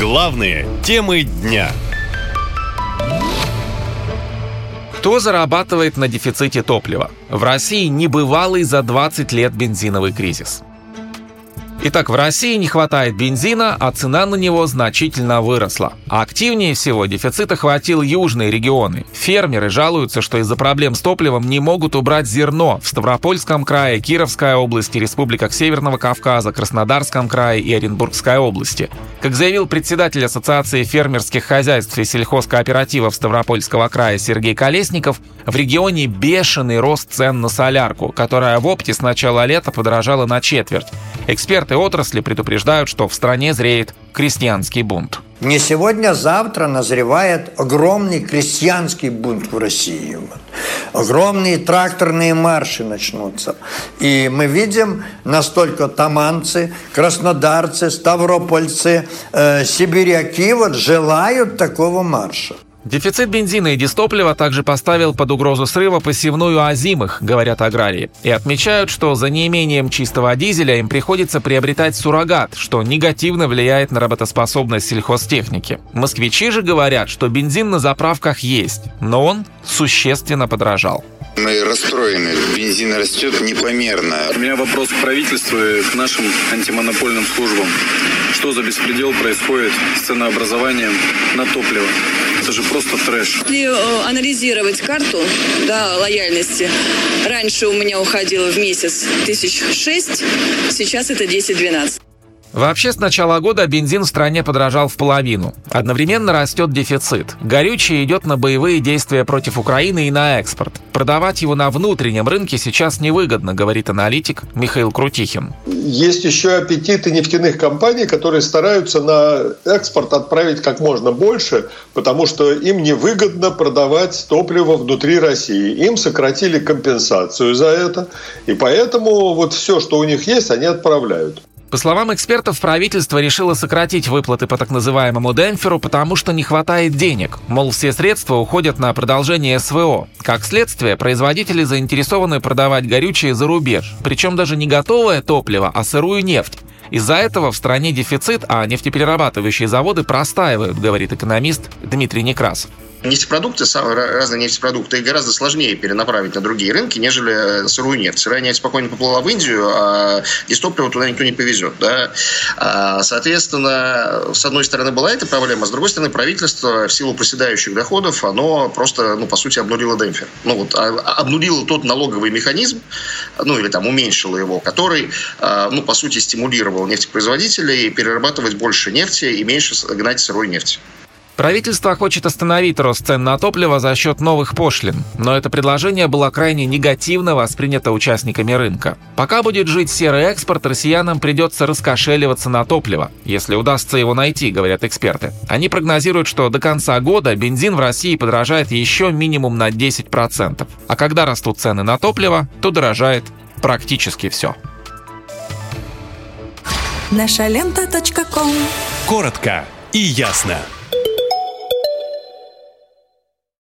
Главные темы дня. Кто зарабатывает на дефиците топлива? В России небывалый за 20 лет бензиновый кризис. Итак, в России не хватает бензина, а цена на него значительно выросла. А активнее всего дефицит охватил южные регионы. Фермеры жалуются, что из-за проблем с топливом не могут убрать зерно в Ставропольском крае, Кировской области, республиках Северного Кавказа, Краснодарском крае и Оренбургской области. Как заявил председатель Ассоциации фермерских хозяйств и сельхозкооперативов Ставропольского края Сергей Колесников, в регионе бешеный рост цен на солярку, которая в опте с начала лета подорожала на четверть. Эксперты отрасли предупреждают, что в стране зреет крестьянский бунт. Не сегодня, а завтра назревает огромный крестьянский бунт в России. Огромные тракторные марши начнутся. И мы видим, настолько таманцы, краснодарцы, ставропольцы, э, сибиряки вот желают такого марша. Дефицит бензина и дистоплива также поставил под угрозу срыва посевную озимых, говорят аграрии, и отмечают, что за неимением чистого дизеля им приходится приобретать суррогат, что негативно влияет на работоспособность сельхозтехники. Москвичи же говорят, что бензин на заправках есть, но он существенно подорожал. Мы расстроены. Бензин растет непомерно. У меня вопрос к правительству и к нашим антимонопольным службам. Что за беспредел происходит с ценообразованием на топливо? Это же просто трэш. Если э, анализировать карту да, лояльности, раньше у меня уходило в месяц тысяч шесть, сейчас это 10-12. Вообще, с начала года бензин в стране подорожал в половину. Одновременно растет дефицит. Горючее идет на боевые действия против Украины и на экспорт. Продавать его на внутреннем рынке сейчас невыгодно, говорит аналитик Михаил Крутихин. Есть еще аппетиты нефтяных компаний, которые стараются на экспорт отправить как можно больше, потому что им невыгодно продавать топливо внутри России. Им сократили компенсацию за это, и поэтому вот все, что у них есть, они отправляют. По словам экспертов, правительство решило сократить выплаты по так называемому демпферу, потому что не хватает денег. Мол, все средства уходят на продолжение СВО. Как следствие, производители заинтересованы продавать горючее за рубеж. Причем даже не готовое топливо, а сырую нефть. Из-за этого в стране дефицит, а нефтеперерабатывающие заводы простаивают, говорит экономист Дмитрий Некрасов. Нефтепродукты, разные нефтепродукты гораздо сложнее перенаправить на другие рынки, нежели сырую нефть. Сырая нефть спокойно поплыла в Индию, а дистопливо туда никто не повезет. Да? А, соответственно, с одной стороны была эта проблема, с другой стороны правительство в силу проседающих доходов, оно просто, ну, по сути, обнулило демпфер. Ну, вот, а, обнулило тот налоговый механизм, ну, или там уменьшило его, который, ну, по сути, стимулировал нефтепроизводителей перерабатывать больше нефти и меньше гнать сырой нефти. Правительство хочет остановить рост цен на топливо за счет новых пошлин, но это предложение было крайне негативно воспринято участниками рынка. Пока будет жить серый экспорт, россиянам придется раскошеливаться на топливо, если удастся его найти, говорят эксперты. Они прогнозируют, что до конца года бензин в России подорожает еще минимум на 10%. А когда растут цены на топливо, то дорожает практически все. Наша лента. Коротко и ясно.